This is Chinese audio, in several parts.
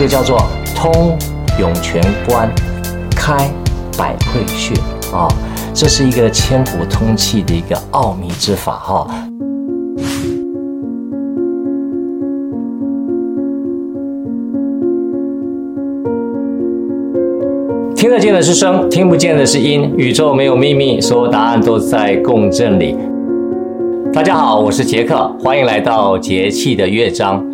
这个叫做通涌泉关，开百会穴啊，这是一个千古通气的一个奥秘之法哈。听得见的是声，听不见的是音。宇宙没有秘密，所有答案都在共振里。大家好，我是杰克，欢迎来到节气的乐章。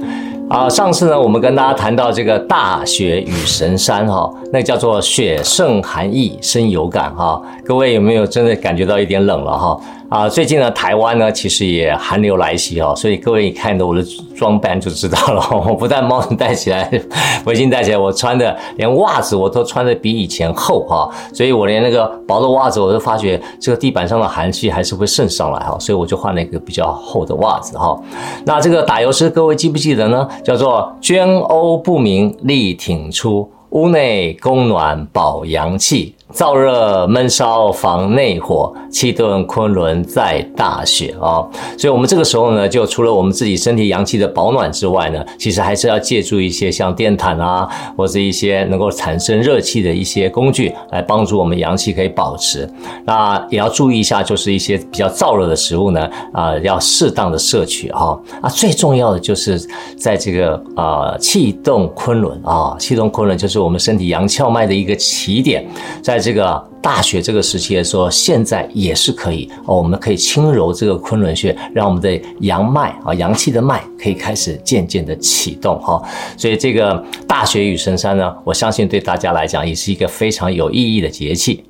啊，上次呢，我们跟大家谈到这个大雪与神山哈，那叫做雪胜寒意，深有感哈。各位有没有真的感觉到一点冷了哈？啊，最近呢，台湾呢，其实也寒流来袭哦，所以各位一看到我的装扮就知道了。我不但帽子戴起来，围巾戴起来，我穿的连袜子我都穿的比以前厚哈，所以我连那个薄的袜子，我都发觉这个地板上的寒气还是会渗上来哈，所以我就换了一个比较厚的袜子哈。那这个打油诗，各位记不记得呢？叫做捐欧不明力挺出，屋内供暖保阳气。燥热闷烧防内火，气炖昆仑在大雪哦。所以，我们这个时候呢，就除了我们自己身体阳气的保暖之外呢，其实还是要借助一些像电毯啊，或者一些能够产生热气的一些工具，来帮助我们阳气可以保持。那也要注意一下，就是一些比较燥热的食物呢，啊、要适当的摄取哈、哦。啊，最重要的就是在这个啊，气动昆仑啊，气动昆仑就是我们身体阳窍脉的一个起点，在。这个大雪这个时期的时候，现在也是可以哦，我们可以轻揉这个昆仑穴，让我们的阳脉啊，阳气的脉可以开始渐渐的启动哈。所以这个大雪与神山呢，我相信对大家来讲也是一个非常有意义的节气。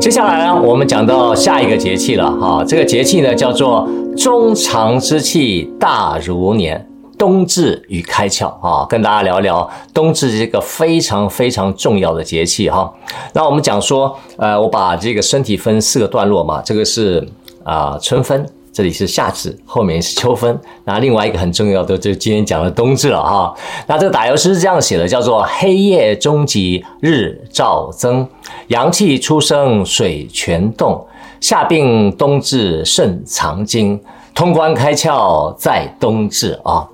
接下来呢，我们讲到下一个节气了哈。这个节气呢，叫做中长之气大如年，冬至与开窍啊，跟大家聊聊冬至这个非常非常重要的节气哈。那我们讲说，呃，我把这个身体分四个段落嘛，这个是啊、春分。这里是夏至，后面是秋分。那另外一个很重要的，就今天讲的冬至了哈。那这个打油诗是这样写的，叫做“黑夜终极日照增，阳气初生水泉动。夏病冬至肾藏精，通关开窍在冬至啊。”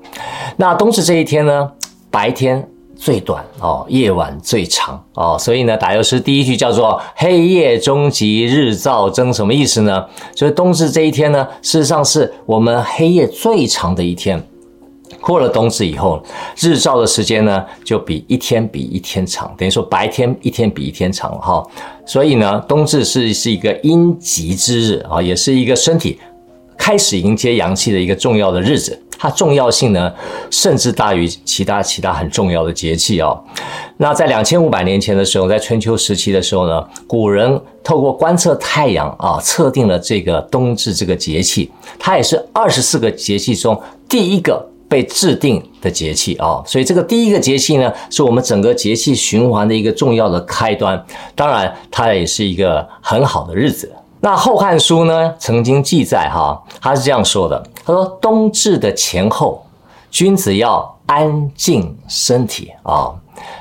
那冬至这一天呢，白天。最短哦，夜晚最长哦，所以呢，打油诗第一句叫做“黑夜终极日照增”，什么意思呢？所以冬至这一天呢，事实上是我们黑夜最长的一天。过了冬至以后，日照的时间呢，就比一天比一天长，等于说白天一天比一天长了哈。所以呢，冬至是是一个阴极之日啊，也是一个身体开始迎接阳气的一个重要的日子。它重要性呢，甚至大于其他其他很重要的节气哦。那在两千五百年前的时候，在春秋时期的时候呢，古人透过观测太阳啊，测定了这个冬至这个节气。它也是二十四个节气中第一个被制定的节气啊。所以这个第一个节气呢，是我们整个节气循环的一个重要的开端。当然，它也是一个很好的日子。那《后汉书》呢，曾经记载哈，他是这样说的：他说，冬至的前后，君子要安静身体啊。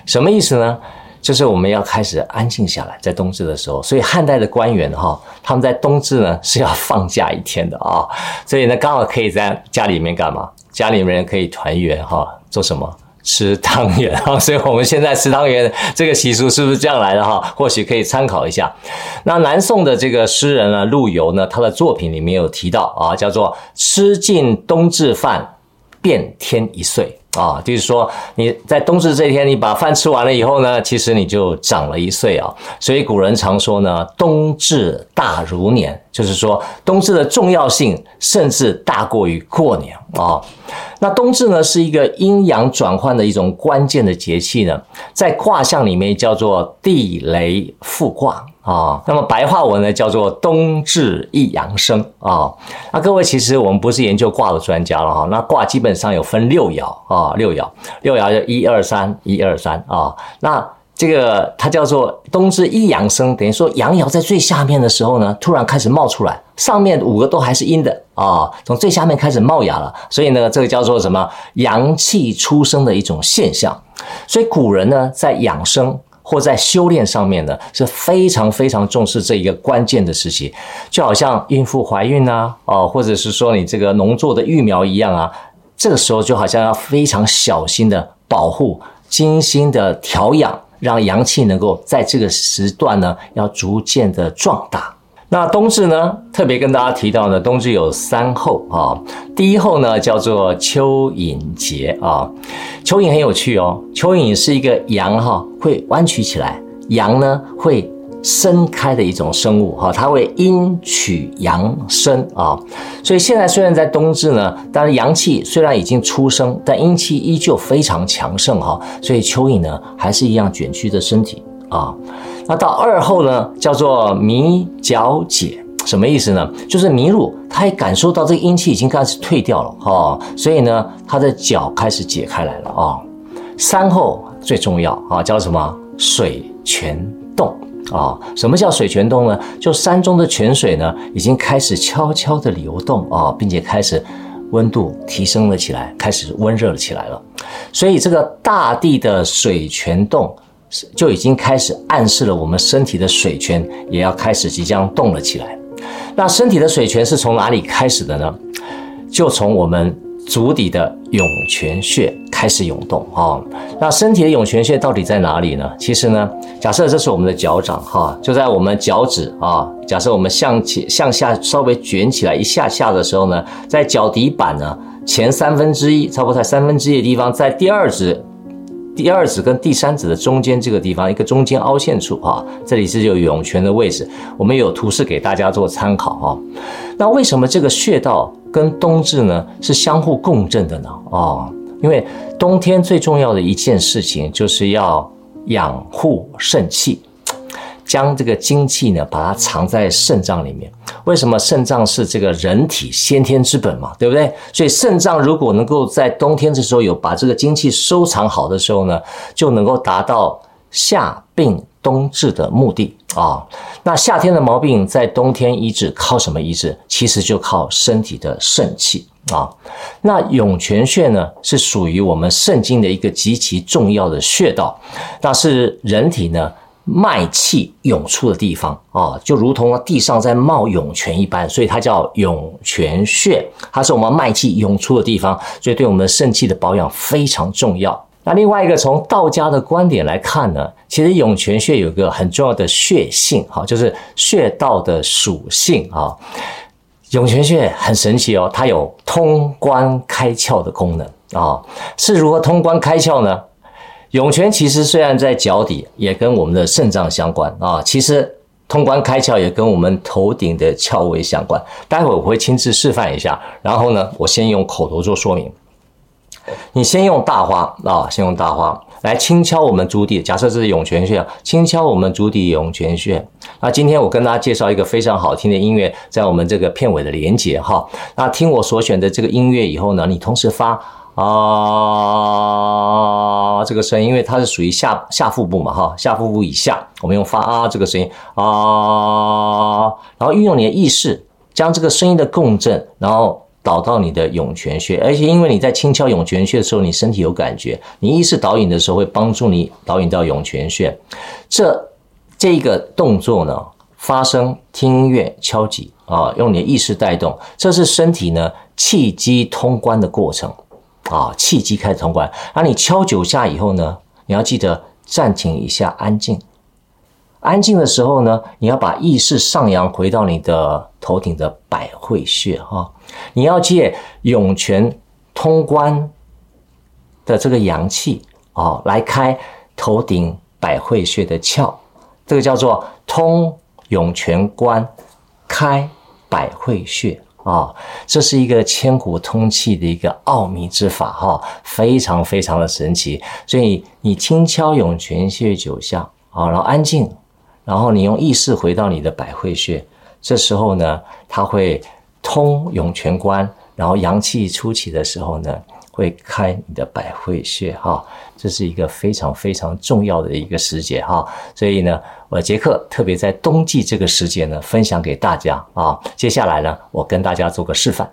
什么意思呢？就是我们要开始安静下来，在冬至的时候。所以汉代的官员哈，他们在冬至呢是要放假一天的啊。所以呢，刚好可以在家里面干嘛？家里面可以团圆哈，做什么？吃汤圆啊，所以我们现在吃汤圆这个习俗是不是这样来的哈？或许可以参考一下。那南宋的这个诗人呢，陆游呢，他的作品里面有提到啊，叫做“吃尽冬至饭，变添一岁”。啊，就是说你在冬至这一天，你把饭吃完了以后呢，其实你就长了一岁啊。所以古人常说呢，冬至大如年，就是说冬至的重要性甚至大过于过年啊。那冬至呢，是一个阴阳转换的一种关键的节气呢，在卦象里面叫做地雷复卦。啊，那么白话文呢，叫做冬至一阳生啊。那各位其实我们不是研究卦的专家了哈。那卦基本上有分六爻啊，六爻，六爻就一二三，一二三啊。那这个它叫做冬至一阳生，等于说阳爻在最下面的时候呢，突然开始冒出来，上面五个都还是阴的啊，从最下面开始冒芽了。所以呢，这个叫做什么阳气出生的一种现象。所以古人呢，在养生。或在修炼上面呢，是非常非常重视这一个关键的时期，就好像孕妇怀孕啊，哦，或者是说你这个农作的育苗一样啊，这个时候就好像要非常小心的保护，精心的调养，让阳气能够在这个时段呢，要逐渐的壮大。那冬至呢，特别跟大家提到呢，冬至有三候啊。第一候呢叫做蚯蚓节啊。蚯蚓很有趣哦，蚯蚓是一个阳哈会弯曲起来，阳呢会伸开的一种生物哈，它会阴取阳生啊。所以现在虽然在冬至呢，但是阳气虽然已经出生，但阴气依旧非常强盛哈。所以蚯蚓呢还是一样卷曲着身体啊。那到二后呢，叫做迷角解，什么意思呢？就是迷路，它也感受到这个阴气已经开始退掉了哈，所以呢，它的脚开始解开来了啊。三后最重要啊，叫什么？水泉动啊。什么叫水泉动呢？就山中的泉水呢，已经开始悄悄的流动啊，并且开始温度提升了起来，开始温热了起来了。所以这个大地的水泉动。就已经开始暗示了我们身体的水泉也要开始即将动了起来。那身体的水泉是从哪里开始的呢？就从我们足底的涌泉穴开始涌动啊。那身体的涌泉穴到底在哪里呢？其实呢，假设这是我们的脚掌哈，就在我们脚趾啊。假设我们向前向下稍微卷起来一下下的时候呢，在脚底板呢前三分之一，差不多在三分之一的地方，在第二指。第二指跟第三指的中间这个地方，一个中间凹陷处啊，这里是有涌泉的位置。我们有图示给大家做参考啊。那为什么这个穴道跟冬至呢是相互共振的呢？啊，因为冬天最重要的一件事情就是要养护肾气。将这个精气呢，把它藏在肾脏里面。为什么肾脏是这个人体先天之本嘛？对不对？所以肾脏如果能够在冬天的时候有把这个精气收藏好的时候呢，就能够达到夏病冬治的目的啊。那夏天的毛病在冬天医治，靠什么医治？其实就靠身体的肾气啊。那涌泉穴呢，是属于我们肾经的一个极其重要的穴道，那是人体呢。脉气涌出的地方啊，就如同地上在冒涌泉一般，所以它叫涌泉穴，它是我们脉气涌出的地方，所以对我们肾气的保养非常重要。那另外一个从道家的观点来看呢，其实涌泉穴有一个很重要的穴性哈，就是穴道的属性啊。涌泉穴很神奇哦，它有通关开窍的功能啊，是如何通关开窍呢？涌泉其实虽然在脚底，也跟我们的肾脏相关啊。其实通关开窍也跟我们头顶的窍位相关。待会我会亲自示范一下。然后呢，我先用口头做说明。你先用大花啊，先用大花来轻敲我们足底。假设这是涌泉穴，轻敲我们足底涌泉穴。那今天我跟大家介绍一个非常好听的音乐，在我们这个片尾的连结哈。那听我所选的这个音乐以后呢，你同时发。啊，这个声音，因为它是属于下下腹部嘛，哈，下腹部以下，我们用发啊这个声音啊，然后运用你的意识，将这个声音的共振，然后导到你的涌泉穴，而且因为你在轻敲涌泉穴的时候，你身体有感觉，你意识导引的时候会帮助你导引到涌泉穴。这这个动作呢，发声、听音乐、敲击啊，用你的意识带动，这是身体呢气机通关的过程。啊，气机开始通关。那你敲九下以后呢，你要记得暂停一下，安静。安静的时候呢，你要把意识上扬，回到你的头顶的百会穴哈。你要借涌泉通关的这个阳气啊，来开头顶百会穴的窍。这个叫做通涌泉关，开百会穴。啊、哦，这是一个千古通气的一个奥秘之法哈、哦，非常非常的神奇。所以你轻敲涌泉穴九下啊，然后安静，然后你用意识回到你的百会穴，这时候呢，它会通涌泉关，然后阳气初起的时候呢，会开你的百会穴哈、这是一个非常非常重要的一个时节哈、所以呢。我杰克特别在冬季这个时节呢，分享给大家啊。接下来呢，我跟大家做个示范。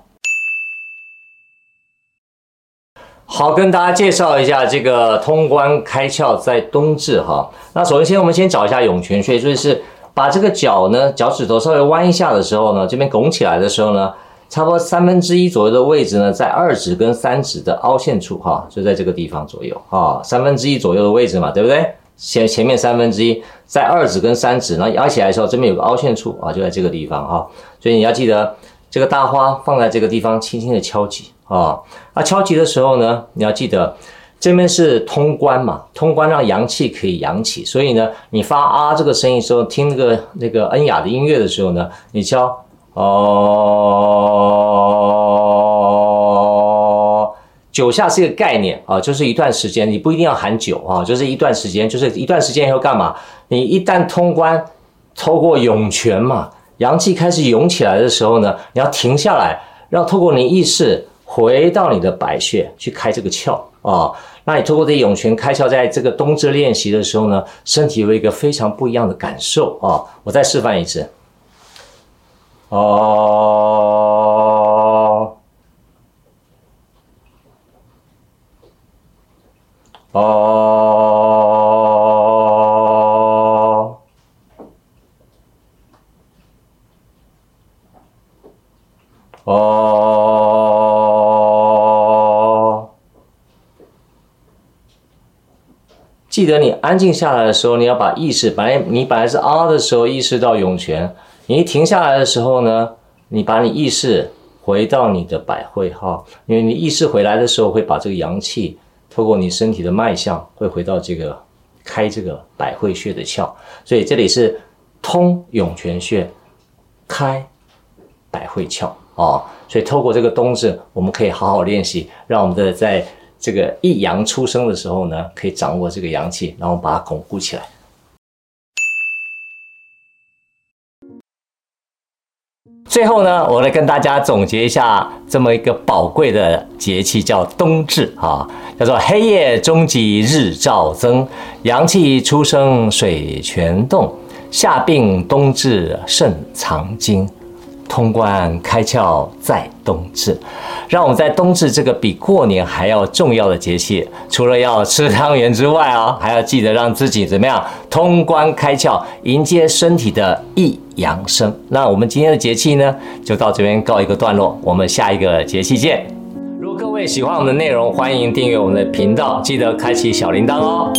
好，跟大家介绍一下这个通关开窍在冬至哈。那首先我们先找一下涌泉穴，就是把这个脚呢，脚趾头稍微弯一下的时候呢，这边拱起来的时候呢，差不多三分之一左右的位置呢，在二指跟三指的凹陷处哈，就在这个地方左右啊，三分之一左右的位置嘛，对不对？前前面三分之一在二指跟三指，那压起来的时候，这边有个凹陷处啊，就在这个地方哈。所以你要记得，这个大花放在这个地方，轻轻的敲击啊。那敲击的时候呢，你要记得这边是通关嘛，通关让阳气可以扬起。所以呢，你发啊这个声音的时候，听那个那个恩雅的音乐的时候呢，你敲哦，九下是一个概念啊，就是一段时间，你不一定要喊九啊，就是一段时间，就是一段时间以后干嘛？你一旦通关，透过涌泉嘛。阳气开始涌起来的时候呢，你要停下来，然后透过你意识回到你的百穴去开这个窍。啊、那你通过这涌泉开窍，在这个冬至练习的时候呢，身体有一个非常不一样的感受。啊、我再示范一次，哦，哦。哦，记得你安静下来的时候，你要把意识，本来你本来是啊的时候，意识到涌泉，你一停下来的时候呢，你把你意识回到你的百会哈，因为你意识回来的时候，会把这个阳气透过你身体的脉象，会回到这个开这个百会穴的窍，所以这里是通涌泉穴，开百会窍。哦，所以透过这个冬至，我们可以好好练习，让我们的在这个一阳出生的时候呢，可以掌握这个阳气，然后把它巩固起来。最后呢，我来跟大家总结一下这么一个宝贵的节气，叫冬至啊，叫做黑夜终极日照增，阳气初生水泉动，夏病冬至肾藏精。通关开窍在冬至，让我们在冬至这个比过年还要重要的节气，除了要吃汤圆之外啊，还要记得让自己怎么样通关开窍，迎接身体的一阳生。那我们今天的节气呢，就到这边告一个段落，我们下一个节气见。如果各位喜欢我们的内容，欢迎订阅我们的频道，记得开启小铃铛哦。